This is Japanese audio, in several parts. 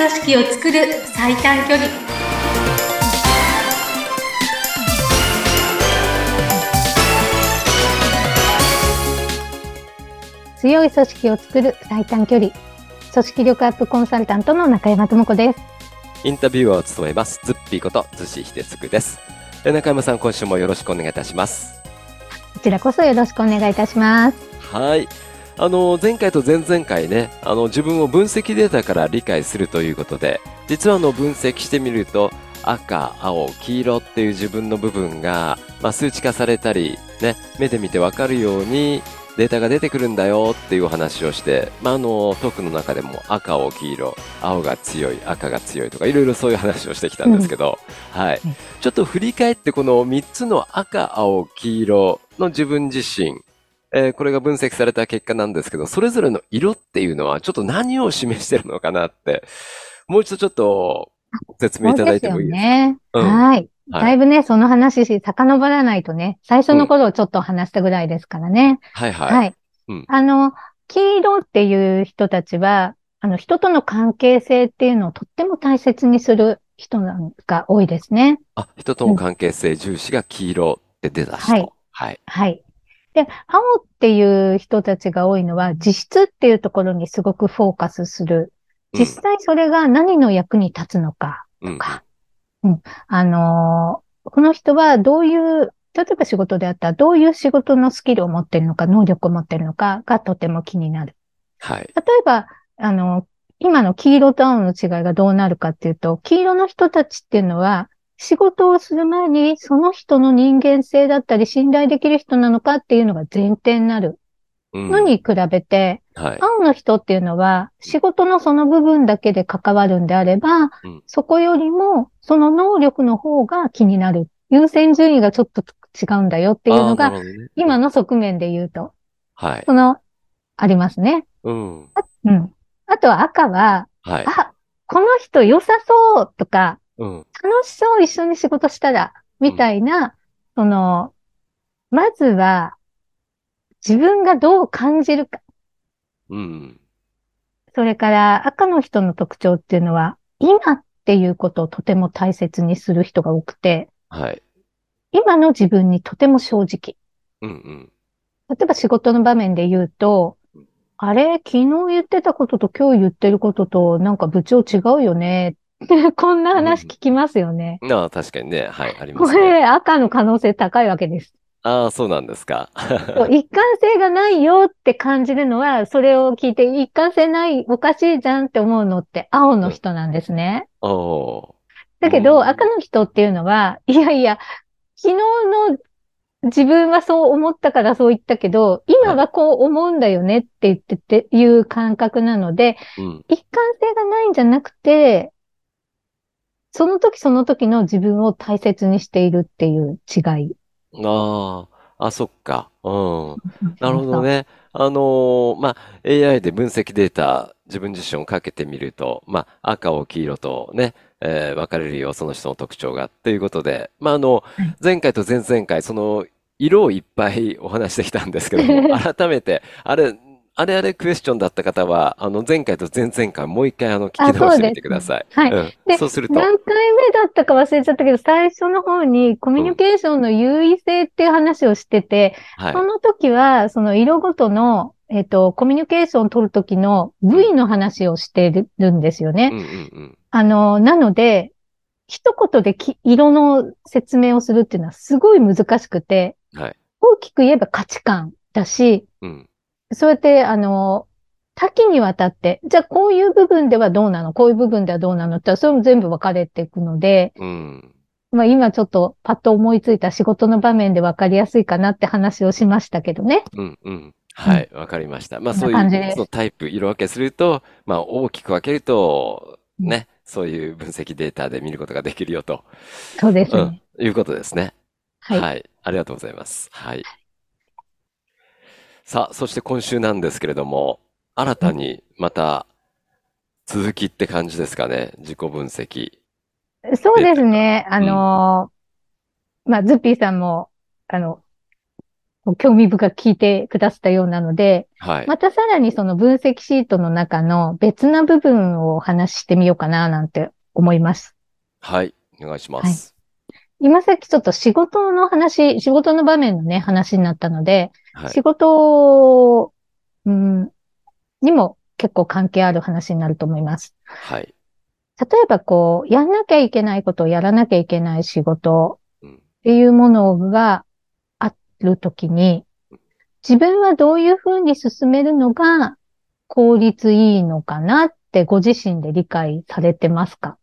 組織を作る最短距離。強い組織を作る最短距離。組織力アップコンサルタントの中山智子です。インタビューを務めますズッピーこと逗子秀嗣です。え中山さん今週もよろしくお願いいたします。こちらこそよろしくお願いいたします。はいあの前回と前々回ねあの自分を分析データから理解するということで実はあの分析してみると赤、青、黄色っていう自分の部分が、まあ、数値化されたり、ね、目で見てわかるようにデータが出てくるんだよっていうお話をして、まあ、あのトークの中でも赤、青、黄色、青が強い、赤が強いとかいろいろそういう話をしてきたんですけど、はいうん。ちょっと振り返ってこの3つの赤、青、黄色の自分自身、えーこれが分析された結果なんですけど、それぞれの色っていうのはちょっと何を示してるのかなって、もう一度ちょっと説明いただいてもいいですか？ね。うんはい。はいだいぶね、その話し、遡らないとね、最初の頃をちょっと話したぐらいですからね。はいはい。はい。うんあの、黄色っていう人たちは、あの、人との関係性っていうのをとっても大切にする人なんが多いですね。あ、人との関係性重視が黄色って出た人。はいはい。はい。で、青っていう人たちが多いのは、実質っていうところにすごくフォーカスする。実際それが何の役に立つのかうん、うんか。うん。あのーこの人はどういう、例えば仕事であったらどういう仕事のスキルを持ってるのか、能力を持ってるのかがとても気になる。はい。例えば、あの、今の黄色と青の違いがどうなるかっていうと、黄色の人たちっていうのは、仕事をする前にその人の人間性だったり信頼できる人なのかっていうのが前提になるうんのに比べて、はい。青の人っていうのは仕事のその部分だけで関わるんであれば、うんそこよりもその能力の方が気になる。優先順位がちょっと違うんだよっていうのが、ね今の側面で言うと、はい。その、ありますね。うん。うん。あとは赤は、はい。あ、この人良さそうとか、うん。楽しそう一緒に仕事したら、みたいな、その、まずは、自分がどう感じるか。うん。それから赤の人の特徴っていうのは、今っていうことをとても大切にする人が多くて、はい。今の自分にとても正直。うんうん。例えば仕事の場面で言うと、あれ、昨日言ってたことと今日言ってることとなんか部長違うよね。こんな話聞きますよね。ああ、確かにね。はい。ありまこすね。れ赤の可能性高いわけです。ああ、そうなんですか。一貫性がないよって感じるのは、それを聞いて一貫性ない、おかしいじゃんって思うのって青の人なんですね。おー。だけど、うん赤の人っていうのは、いやいや、昨日の自分はそう思ったからそう言ったけど、今はこう思うんだよねって言ってて、いう感覚なので、うん。一貫性がないんじゃなくて、その時その時の自分を大切にしているっていう違い。ああ、あ、そっか。うん。なるほどね。あのーまあ、AI で分析データ、自分自身をかけてみると、まあ、赤を黄色とね、えー分かれるよ、その人の特徴が。ということで、まあ、あのはい、前回と前々回、その、色をいっぱいお話してきたんですけども、改めて、あれ、あれあれクエスチョンだった方は、あの、前回と前々回、もう一回、あの、聞き直してみてください。はい。うん。でそうすると、何回目だったか忘れちゃったけど、最初の方にコミュニケーションの優位性っていう話をしてて、はいそ。の時は、その色ごとの、えっと、コミュニケーションを取る時の部位の話をしてるんですよね。うんうんうん。あの、なので、一言でき色の説明をするっていうのはすごい難しくて、はい。大きく言えば価値観だし、うん。そうやって、あの、多岐にわたって、じゃあこういう部分ではどうなの？こういう部分ではどうなの？って、それも全部分かれていくので、うん。まあ今ちょっとパッと思いついた仕事の場面で分かりやすいかなって話をしましたけどね。うんうん。はい、わかりました。まあこそういうそのタイプ、色分けすると、まあ大きく分けると、ね、そういう分析データで見ることができるよと、そうですうんね。、いうことですね。はい。はい。ありがとうございます。はい。さあ、そして今週なんですけれども、新たにまた続きって感じですかね。自己分析。そうですね。あのーまあ、ズッピーさんも、あの、興味深く聞いてくださったようなので、はい。またさらにその分析シートの中の別な部分をお話ししてみようかななんて思います。はい。お願いします。今さっきちょっと仕事の話、仕事の場面のね、話になったので、はい。仕事、うん、にも結構関係ある話になると思います。はい。例えばこう、やんなきゃいけないことをやらなきゃいけない仕事うんっていうものがあるときに、自分はどういうふうに進めるのが効率いいのかなってご自身で理解されてますか？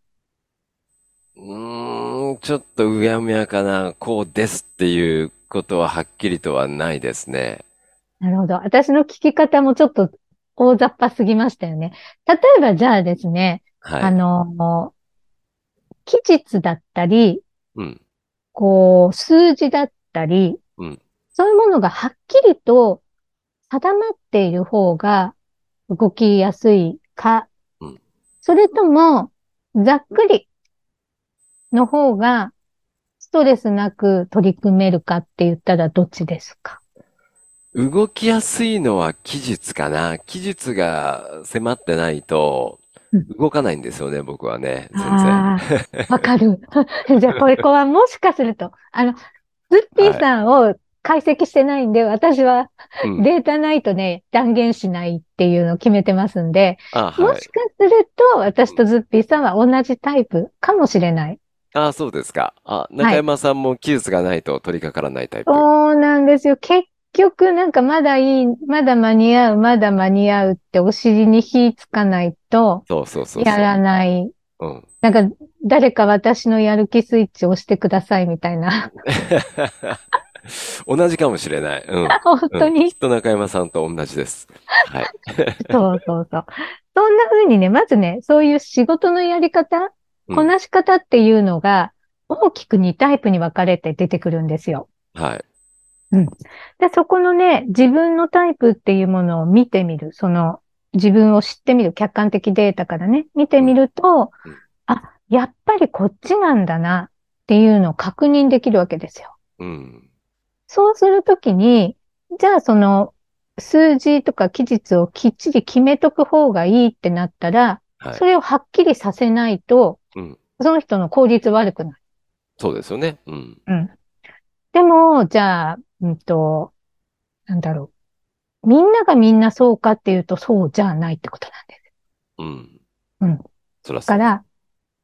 ちょっとうやむやかな、こうですっていうことははっきりとはないですね。なるほど。私の聞き方もちょっと大雑把すぎましたよね。例えばじゃあですね、あはい。の、期日だったり、うん。こう、数字だったり、うんそういうものがはっきりと定まっている方が動きやすいか、うんそれとも、ざっくりの方がストレスなく取り組めるかって言ったらどっちですか？動きやすいのは期日かな。期日が迫ってないとうん動かないんですよね、僕はね。全然。わかる。じゃあ、これ、こはもしかすると、あの、ズッピーさんを解析してないんで、私はうん。データないとね、断言しないっていうのを決めてますんで、あ、はいもし。かすると、私とズッピーさんは同じタイプかもしれない。あ、そうですか。あ、中山さんも期日がないと取り掛からないタイプ。そうなんですよ。結局、なんかまだいい、まだ間に合う、まだ間に合うってお尻に火つかないと、そうそうそう。やらない。うん。なんか、誰か私のやる気スイッチを押してくださいみたいな。同じかもしれない。うん。本当うんにきっと中山さんと同じです。はい。そうそうそう。そんな風にね、まずね、そういう仕事のやり方、うんこなし方っていうのが、大きく2タイプに分かれて出てくるんですよ。はい。で、そこのね、自分のタイプっていうものを見てみる。その、自分を知ってみる。客観的データからね、見てみると、うんあ、やっぱりこっちなんだなっていうのを確認できるわけですよ。うん。そうするときに、じゃあその、数字とか期日をきっちり決めとく方がいいってなったら、はいそ。れをはっきりさせないと、うん。その人の効率悪くなる。そうですよね。うん。うん。でも、じゃあ、うんと、なんだろう。みんながみんなそうかっていうと、そうじゃないってことなんです。うん。うん。そらそう。だから、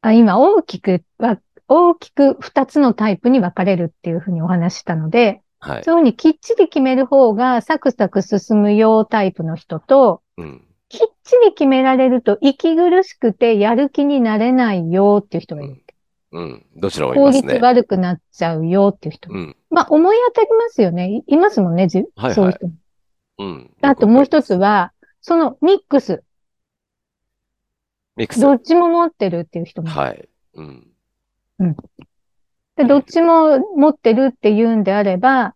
あ今大きくは、大きく二つのタイプに分かれるっていうふうにお話ししたので、はい。そういうふうにきっちり決める方がサクサク進むよタイプの人と、うん。きっちり決められると息苦しくてやる気になれないよっていう人がいる。うん。どちらもい効率ますね。悪くなっちゃうよっていう人。うん。まあ思い当たりますよね。いいますもんね、じはいはいそういう人も。うん。あともう一つは。は、そのミックス、ミックス。どっちも持ってるっていう人も。はい。うん。でどっちも持ってるっていうんであればうん、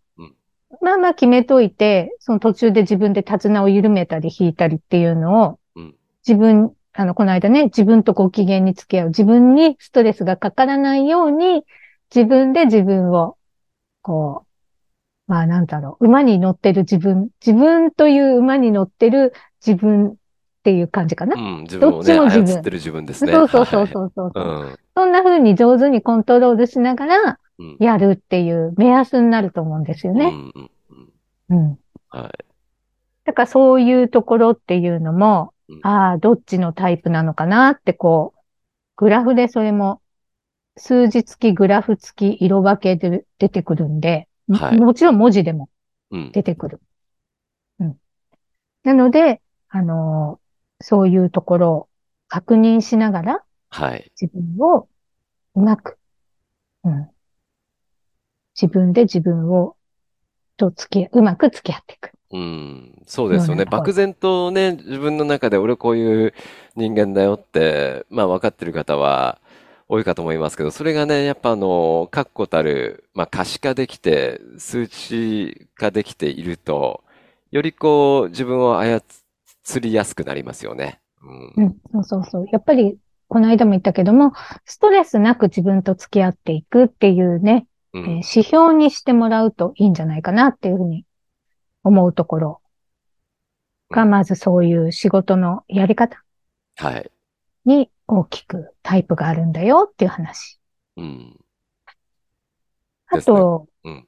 まあまあ決めといて、その途中で自分で手綱を緩めたり引いたりっていうのをうん、自分、あの、この間ね、自分とご機嫌に付き合う、自分にストレスがかからないように、自分で自分を、こう、まあなんだろう、馬に乗ってる自分、自分という馬に乗ってる自分っていう感じかな。うん。自分をね、どっちも自分操ってる自分ですね。そうそうそうはいそうそう、うん。そんな風に上手にコントロールしながらうん。やるっていう目安になると思うんですよね。うん。うん。うんうん。はい。だからそういうところっていうのも、うんああ、どっちのタイプなのかなってこう、グラフでそれも、数字付き、グラフ付き、色分けで出てくるんで、はいもちろん文字でもうん。出てくる。うん。なので、あのーそういうところを確認しながらはい。自分をうまく、うん。自分で自分を、と付き合う、うまく付き合っていく。うん、そうですよね。漠然とね、自分の中で俺こういう人間だよって、まあ分かってる方は多いかと思いますけど、それがね、やっぱあの、確固たる、まあ可視化できて、数値化できていると、よりこう自分を操りやすくなりますよね。うん。うん、そうそうそう。やっぱり、この間も言ったけども、ストレスなく自分と付き合っていくっていうね、うん。えー指標にしてもらうといいんじゃないかなっていうふうに思うところが、まずそういう仕事のやり方はい。に大きくタイプがあるんだよっていう話。うん。あと、うん。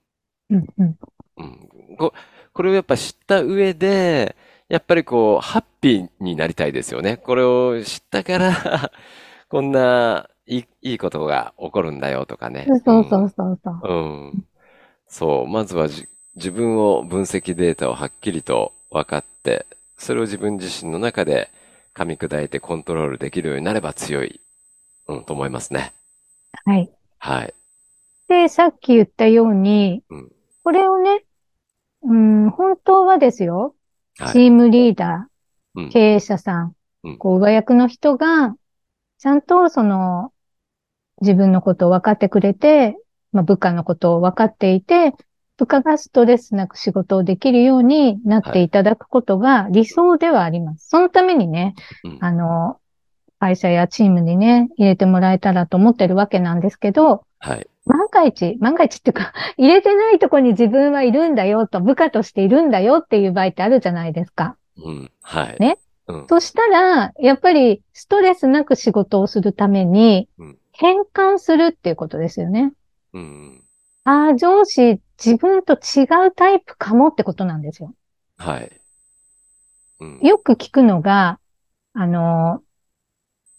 うんうん。うん。こ、これをやっぱ知った上で、やっぱりこう、ハッピーになりたいですよね。これを知ったから、こんないい、いいことが起こるんだよとかね。そうそうそうそう。うん。そう。まずはじ、自分を分析データをはっきりと分かって、それを自分自身の中で噛み砕いてコントロールできるようになれば強い、うん、と思いますね。はい。はい。で、さっき言ったようにうん、これをね、うん、本当はですよ、はいチームリーダー、うん。経営者さんうん、こう、上役の人が、ちゃんとその、自分のことを分かってくれて、まあ、部下のことを分かっていて、部下がストレスなく仕事をできるようになっていただくことが理想ではあります。そのためにね、うんあの、会社やチームにね、入れてもらえたらと思ってるわけなんですけど、はい。万が一、万が一っていうか、入れてないとこに自分はいるんだよと、部下としているんだよっていう場合ってあるじゃないですか。うん。はい。ね。うん。そしたら、やっぱりストレスなく仕事をするためにうん、変換するっていうことですよね。うん。ああ、上司、自分と違うタイプかもってことなんですよ。はい。うん。よく聞くのが、あの、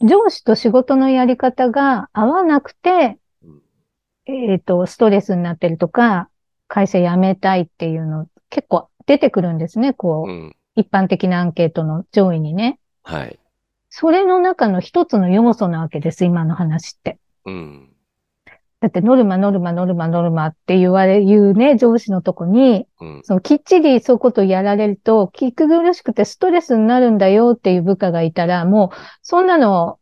上司と仕事のやり方が合わなくて、うんえっと、ストレスになってるとか、会社辞めたいっていうの結構出てくるんですね。こう、うん。一般的なアンケートの上位にね。はい。それの中の一つの要素なわけです、今の話って。うん。だって、ノルマ、ノルマ、ノルマ、ノルマって言われ、言うね、上司のとこに、うん。そのきっちりそういうことをやられると、息苦しくてストレスになるんだよっていう部下がいたら、もう、そんなの、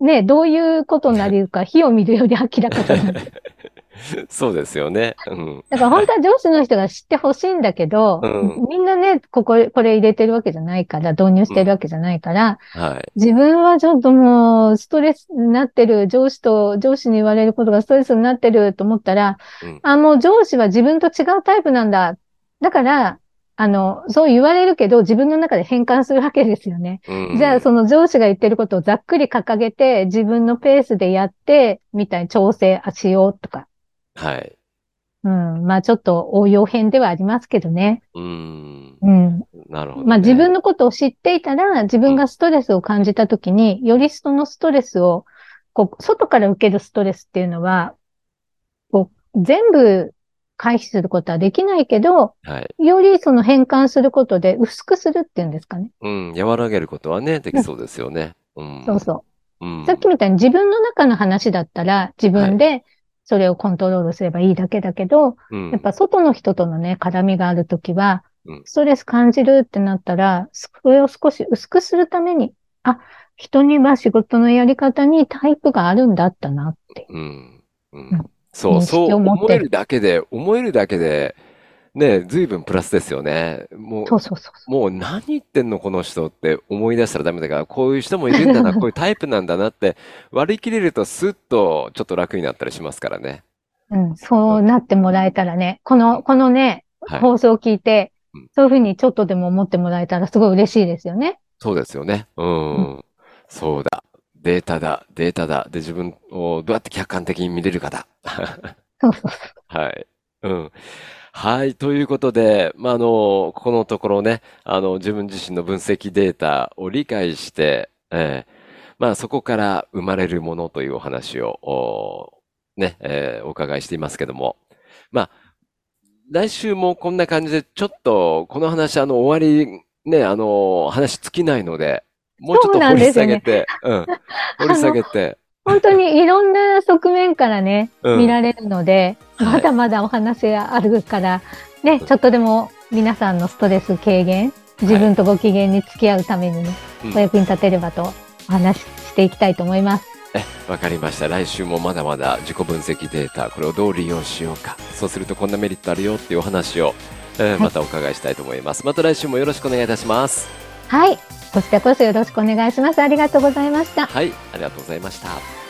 ね、どういうことになるか、火を見るより明らかじゃない。そうですよね。うん。だから本当は上司の人が知ってほしいんだけど、うんみんなね、ここ、これ入れてるわけじゃないから、導入してるわけじゃないから、はい。自分はちょっともう、ストレスになってる、上司と、上司に言われることがストレスになってると思ったら、うんあ、もう上司は自分と違うタイプなんだ。だから、あの、そう言われるけど、自分の中で変換するわけですよね。うん。じゃあ、その上司が言ってることをざっくり掲げて、自分のペースでやって、みたいに調整しようとか。はい。うん。まあちょっと応用編ではありますけどね。うん。うん。なるほどまあね。自分のことを知っていたら、自分がストレスを感じたときに、よりそのストレスを、こう、外から受けるストレスっていうのは、こう、全部回避することはできないけど、はい。よりその変換することで薄くするっていうんですかね。うん。和らげることはね、できそうですよね。うん。そうそうう。ん。さっきみたいに自分の中の話だったら、自分でそれをコントロールすればいいだけだけど、うんやっぱ外の人とのね、絡みがあるときはうん、ストレス感じるってなったら、それを少し薄くするために、あ、人には仕事のやり方にタイプがあるんだったなって。うん。ううんん。そう、そう思えるだけで、思えるだけで、ね、随分プラスですよね。もそうそうそう。もう何言ってんのこの人って思い出したらダメだから、こういう人もいるんだな、こういうタイプなんだなって割り切れるとスッとちょっと楽になったりしますからね。うん、そうなってもらえたらね、この、このね、はい。放送を聞いてうん、そういうふうにちょっとでも思ってもらえたらすごい嬉しいですよね。そうですよね。うん。そうだ。データだ。データだ。で、自分をどうやって客観的に見れるかだ。そうそうそう。はい。うん。はい。ということで、まあ、あの、ここのところね、あの、自分自身の分析データを理解して、えーまあ、そこから生まれるものというお話を、おね、えーお伺いしていますけども、まあ、来週もこんな感じで、ちょっと、この話、あの、終わり、ね、あの、話尽きないので、もうちょっと掘り下げて、うん、掘り下げて、本当にいろんな側面からね、うん見られるので、はいまだまだお話があるから、ね、ちょっとでも皆さんのストレス軽減、自分とご機嫌に付き合うためにね、うんお役に立てればとお話ししていきたいと思います。え、わかりました。来週もまだまだ自己分析データ、これをどう利用しようか。そうするとこんなメリットあるよっていうお話を、えーいまたお伺いしたいと思います。また来週もよろしくお願いいたします。はい。こちらこそよろしくお願いします。ありがとうございました。はい、ありがとうございました。